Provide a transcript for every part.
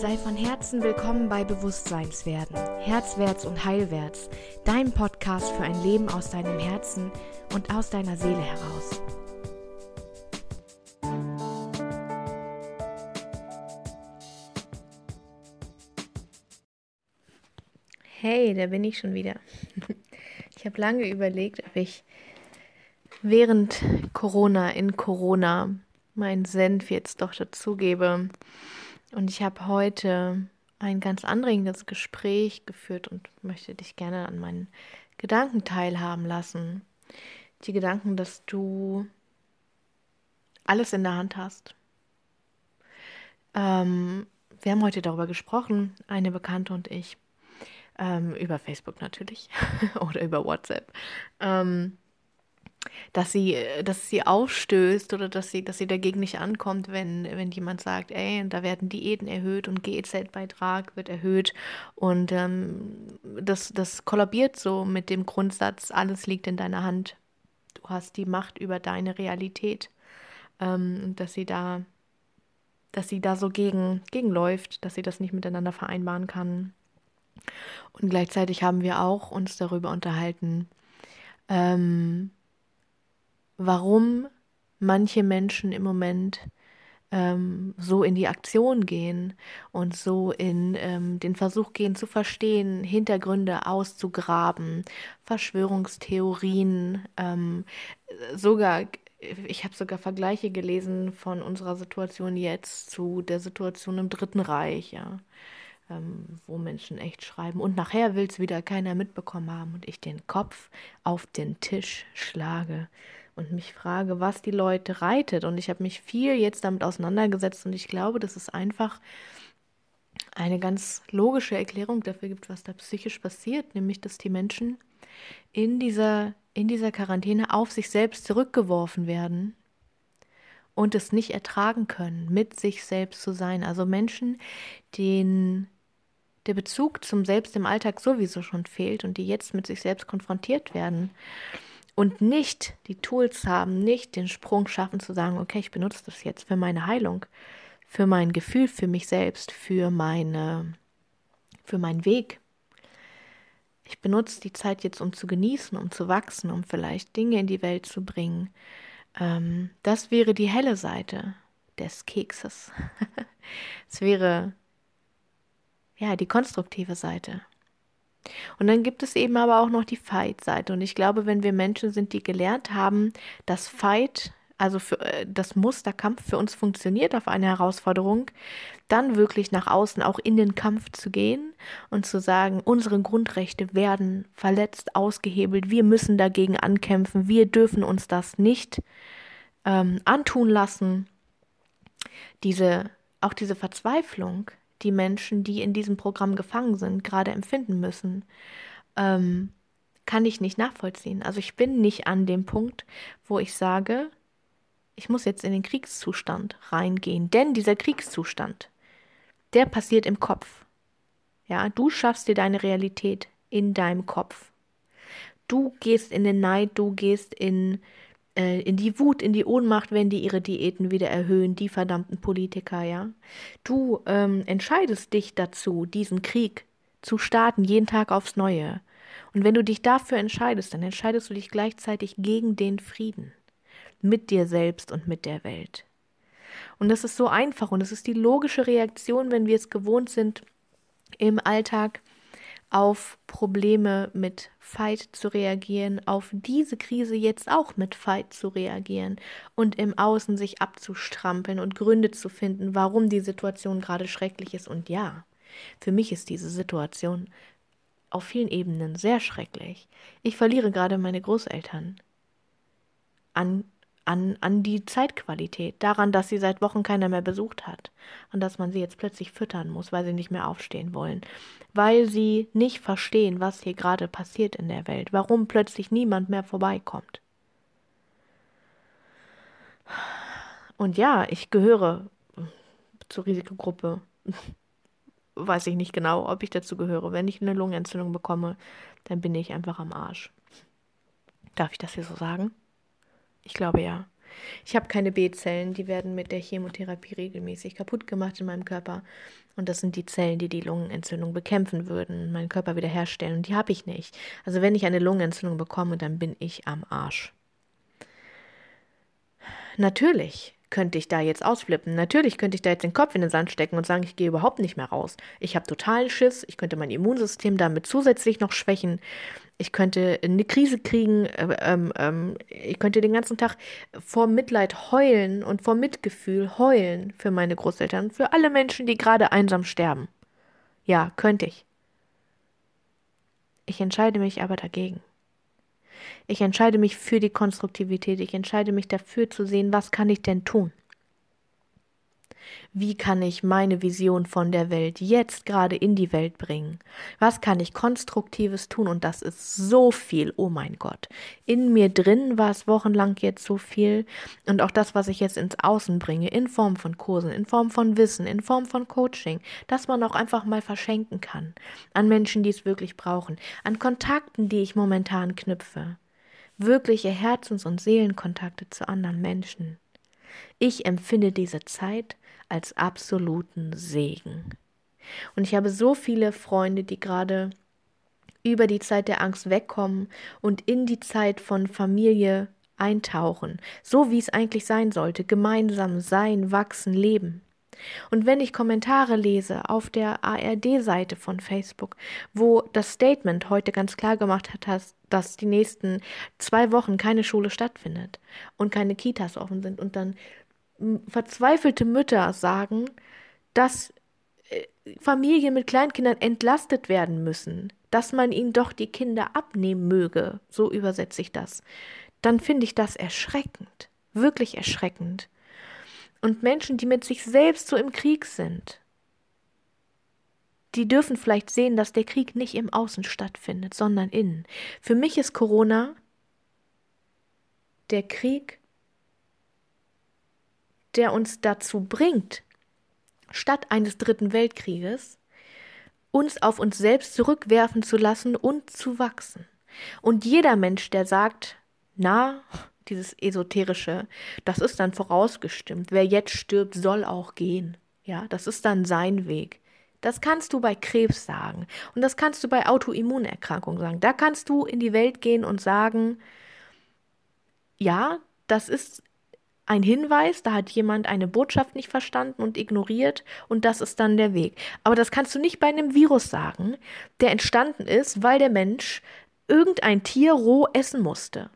Sei von Herzen willkommen bei Bewusstseinswerden, Herzwärts und Heilwärts, dein Podcast für ein Leben aus deinem Herzen und aus deiner Seele heraus. Hey, da bin ich schon wieder. Ich habe lange überlegt, ob ich während Corona, in Corona, meinen Senf jetzt doch dazugebe. Und ich habe heute ein ganz anregendes Gespräch geführt und möchte dich gerne an meinen Gedanken teilhaben lassen. Die Gedanken, dass du alles in der Hand hast. Ähm, wir haben heute darüber gesprochen, eine Bekannte und ich, ähm, über Facebook natürlich oder über WhatsApp. Ähm, dass sie, äh, dass sie aufstößt oder dass sie, dass sie dagegen nicht ankommt, wenn, wenn jemand sagt, ey, da werden Diäten erhöht und GEZ-Beitrag wird erhöht und ähm, das, das kollabiert so mit dem Grundsatz, alles liegt in deiner Hand. Du hast die Macht über deine Realität. Ähm, dass sie da, dass sie da so gegen, gegenläuft, dass sie das nicht miteinander vereinbaren kann. Und gleichzeitig haben wir auch uns darüber unterhalten, ähm, warum manche Menschen im Moment ähm, so in die Aktion gehen und so in ähm, den Versuch gehen zu verstehen, Hintergründe auszugraben, Verschwörungstheorien, ähm, sogar, ich habe sogar Vergleiche gelesen von unserer Situation jetzt zu der Situation im Dritten Reich, ja. Ähm, wo Menschen echt schreiben. Und nachher will es wieder keiner mitbekommen haben und ich den Kopf auf den Tisch schlage und mich frage, was die Leute reitet. Und ich habe mich viel jetzt damit auseinandergesetzt und ich glaube, dass es einfach eine ganz logische Erklärung dafür gibt, was da psychisch passiert, nämlich dass die Menschen in dieser, in dieser Quarantäne auf sich selbst zurückgeworfen werden und es nicht ertragen können, mit sich selbst zu sein. Also Menschen, denen der Bezug zum Selbst im Alltag sowieso schon fehlt und die jetzt mit sich selbst konfrontiert werden und nicht die Tools haben, nicht den Sprung schaffen zu sagen, okay, ich benutze das jetzt für meine Heilung, für mein Gefühl, für mich selbst, für meine, für meinen Weg. Ich benutze die Zeit jetzt, um zu genießen, um zu wachsen, um vielleicht Dinge in die Welt zu bringen. Ähm, das wäre die helle Seite des Kekses. es wäre ja die konstruktive Seite. Und dann gibt es eben aber auch noch die Fight-Seite. Und ich glaube, wenn wir Menschen sind, die gelernt haben, dass Fight, also für, äh, das Musterkampf für uns funktioniert auf eine Herausforderung, dann wirklich nach außen auch in den Kampf zu gehen und zu sagen, unsere Grundrechte werden verletzt, ausgehebelt, wir müssen dagegen ankämpfen, wir dürfen uns das nicht ähm, antun lassen. Diese, auch diese Verzweiflung, die Menschen, die in diesem Programm gefangen sind, gerade empfinden müssen, ähm, kann ich nicht nachvollziehen. Also ich bin nicht an dem Punkt, wo ich sage, ich muss jetzt in den Kriegszustand reingehen. Denn dieser Kriegszustand, der passiert im Kopf. Ja, du schaffst dir deine Realität in deinem Kopf. Du gehst in den Neid, du gehst in äh, in die Wut, in die Ohnmacht, wenn die ihre Diäten wieder erhöhen, die verdammten Politiker, ja. Du ähm, entscheidest dich dazu, diesen Krieg zu starten, jeden Tag aufs Neue. Und wenn du dich dafür entscheidest, dann entscheidest du dich gleichzeitig gegen den Frieden mit dir selbst und mit der Welt. Und das ist so einfach und es ist die logische Reaktion, wenn wir es gewohnt sind, im Alltag auf Probleme mit Fight zu reagieren, auf diese Krise jetzt auch mit Fight zu reagieren und im Außen sich abzustrampeln und Gründe zu finden, warum die Situation gerade schrecklich ist. Und ja, für mich ist diese Situation auf vielen Ebenen sehr schrecklich. Ich verliere gerade meine Großeltern an an, an die Zeitqualität, daran, dass sie seit Wochen keiner mehr besucht hat und dass man sie jetzt plötzlich füttern muss, weil sie nicht mehr aufstehen wollen, weil sie nicht verstehen, was hier gerade passiert in der Welt, warum plötzlich niemand mehr vorbeikommt. Und ja, ich gehöre zur Risikogruppe. Weiß ich nicht genau, ob ich dazu gehöre. Wenn ich eine Lungenentzündung bekomme, dann bin ich einfach am Arsch. Darf ich das hier so sagen? Ich glaube ja. Ich habe keine B-Zellen, die werden mit der Chemotherapie regelmäßig kaputt gemacht in meinem Körper. Und das sind die Zellen, die die Lungenentzündung bekämpfen würden, meinen Körper wiederherstellen. Und die habe ich nicht. Also wenn ich eine Lungenentzündung bekomme, dann bin ich am Arsch. Natürlich könnte ich da jetzt ausflippen. Natürlich könnte ich da jetzt den Kopf in den Sand stecken und sagen, ich gehe überhaupt nicht mehr raus. Ich habe totalen Schiss. Ich könnte mein Immunsystem damit zusätzlich noch schwächen. Ich könnte eine Krise kriegen. Äh, ähm, ähm, ich könnte den ganzen Tag vor Mitleid heulen und vor Mitgefühl heulen für meine Großeltern, für alle Menschen, die gerade einsam sterben. Ja, könnte ich. Ich entscheide mich aber dagegen. Ich entscheide mich für die Konstruktivität. Ich entscheide mich dafür zu sehen, was kann ich denn tun? Wie kann ich meine Vision von der Welt jetzt gerade in die Welt bringen? Was kann ich konstruktives tun? Und das ist so viel, oh mein Gott. In mir drin war es wochenlang jetzt so viel. Und auch das, was ich jetzt ins Außen bringe, in Form von Kursen, in Form von Wissen, in Form von Coaching, dass man auch einfach mal verschenken kann. An Menschen, die es wirklich brauchen. An Kontakten, die ich momentan knüpfe. Wirkliche Herzens- und Seelenkontakte zu anderen Menschen. Ich empfinde diese Zeit als absoluten Segen. Und ich habe so viele Freunde, die gerade über die Zeit der Angst wegkommen und in die Zeit von Familie eintauchen, so wie es eigentlich sein sollte, gemeinsam sein, wachsen, leben. Und wenn ich Kommentare lese auf der ARD-Seite von Facebook, wo das Statement heute ganz klar gemacht hat, dass die nächsten zwei Wochen keine Schule stattfindet und keine Kitas offen sind und dann verzweifelte Mütter sagen, dass äh, Familien mit Kleinkindern entlastet werden müssen, dass man ihnen doch die Kinder abnehmen möge, so übersetze ich das, dann finde ich das erschreckend, wirklich erschreckend. Und Menschen, die mit sich selbst so im Krieg sind, die dürfen vielleicht sehen, dass der Krieg nicht im Außen stattfindet, sondern innen. Für mich ist Corona der Krieg der uns dazu bringt, statt eines dritten Weltkrieges, uns auf uns selbst zurückwerfen zu lassen und zu wachsen. Und jeder Mensch, der sagt, na, dieses esoterische, das ist dann vorausgestimmt. Wer jetzt stirbt, soll auch gehen. Ja, das ist dann sein Weg. Das kannst du bei Krebs sagen und das kannst du bei Autoimmunerkrankungen sagen. Da kannst du in die Welt gehen und sagen, ja, das ist ein Hinweis, da hat jemand eine Botschaft nicht verstanden und ignoriert und das ist dann der Weg. Aber das kannst du nicht bei einem Virus sagen, der entstanden ist, weil der Mensch irgendein Tier roh essen musste.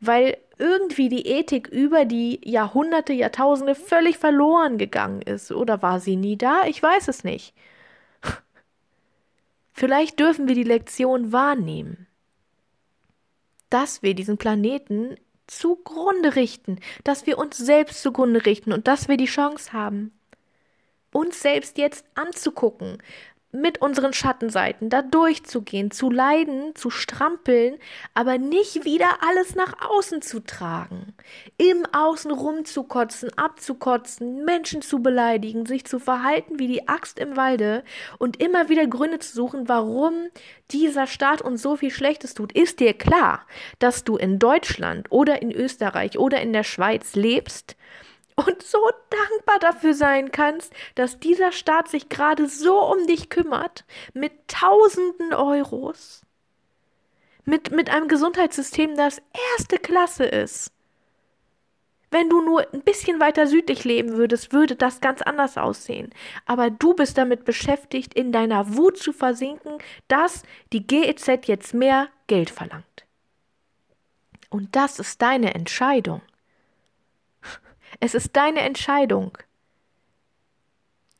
Weil irgendwie die Ethik über die Jahrhunderte, Jahrtausende völlig verloren gegangen ist. Oder war sie nie da? Ich weiß es nicht. Vielleicht dürfen wir die Lektion wahrnehmen, dass wir diesen Planeten zugrunde richten, dass wir uns selbst zugrunde richten und dass wir die Chance haben, uns selbst jetzt anzugucken, mit unseren Schattenseiten da durchzugehen, zu leiden, zu strampeln, aber nicht wieder alles nach außen zu tragen, im Außen rumzukotzen, abzukotzen, Menschen zu beleidigen, sich zu verhalten wie die Axt im Walde und immer wieder Gründe zu suchen, warum dieser Staat uns so viel Schlechtes tut. Ist dir klar, dass du in Deutschland oder in Österreich oder in der Schweiz lebst, und so dankbar dafür sein kannst, dass dieser Staat sich gerade so um dich kümmert, mit tausenden Euros, mit, mit einem Gesundheitssystem, das erste Klasse ist. Wenn du nur ein bisschen weiter südlich leben würdest, würde das ganz anders aussehen. Aber du bist damit beschäftigt, in deiner Wut zu versinken, dass die GEZ jetzt mehr Geld verlangt. Und das ist deine Entscheidung. Es ist deine Entscheidung,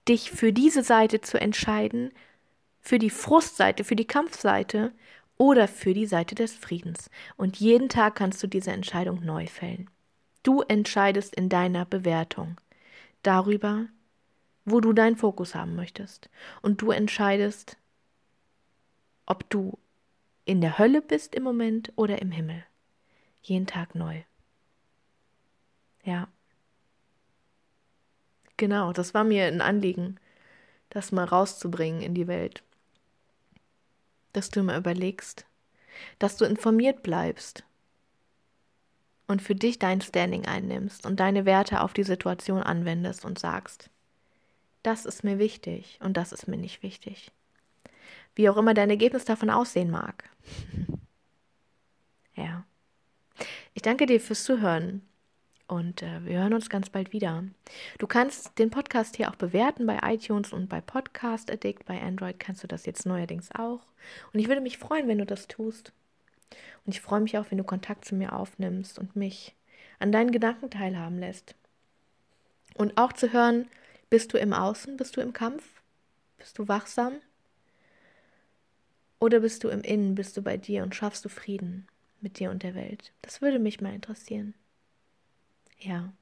dich für diese Seite zu entscheiden, für die Frustseite, für die Kampfseite oder für die Seite des Friedens. Und jeden Tag kannst du diese Entscheidung neu fällen. Du entscheidest in deiner Bewertung darüber, wo du deinen Fokus haben möchtest. Und du entscheidest, ob du in der Hölle bist im Moment oder im Himmel. Jeden Tag neu. Ja. Genau, das war mir ein Anliegen, das mal rauszubringen in die Welt. Dass du mal überlegst, dass du informiert bleibst. und für dich dein Standing einnimmst und deine Werte auf die Situation anwendest und sagst, das ist mir wichtig und das ist mir nicht wichtig. Wie auch immer dein Ergebnis davon aussehen mag. ja. Ich danke dir fürs Zuhören und äh, wir hören uns ganz bald wieder. Du kannst den Podcast hier auch bewerten bei iTunes und bei Podcast Addict. Bei Android kannst du das jetzt neuerdings auch. Und ich würde mich freuen, wenn du das tust. Und ich freue mich auch, wenn du Kontakt zu mir aufnimmst und mich an deinen Gedanken teilhaben lässt. Und auch zu hören, bist du im Außen, bist du im Kampf, bist du wachsam oder bist du im Innen, bist du bei dir und schaffst du Frieden mit dir und der Welt? Das würde mich mal interessieren. Ja.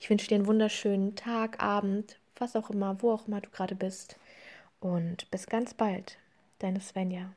Ich wünsche dir einen wunderschönen Tag, Abend, was auch immer, wo auch immer du gerade bist. Und bis ganz bald, deine Svenja.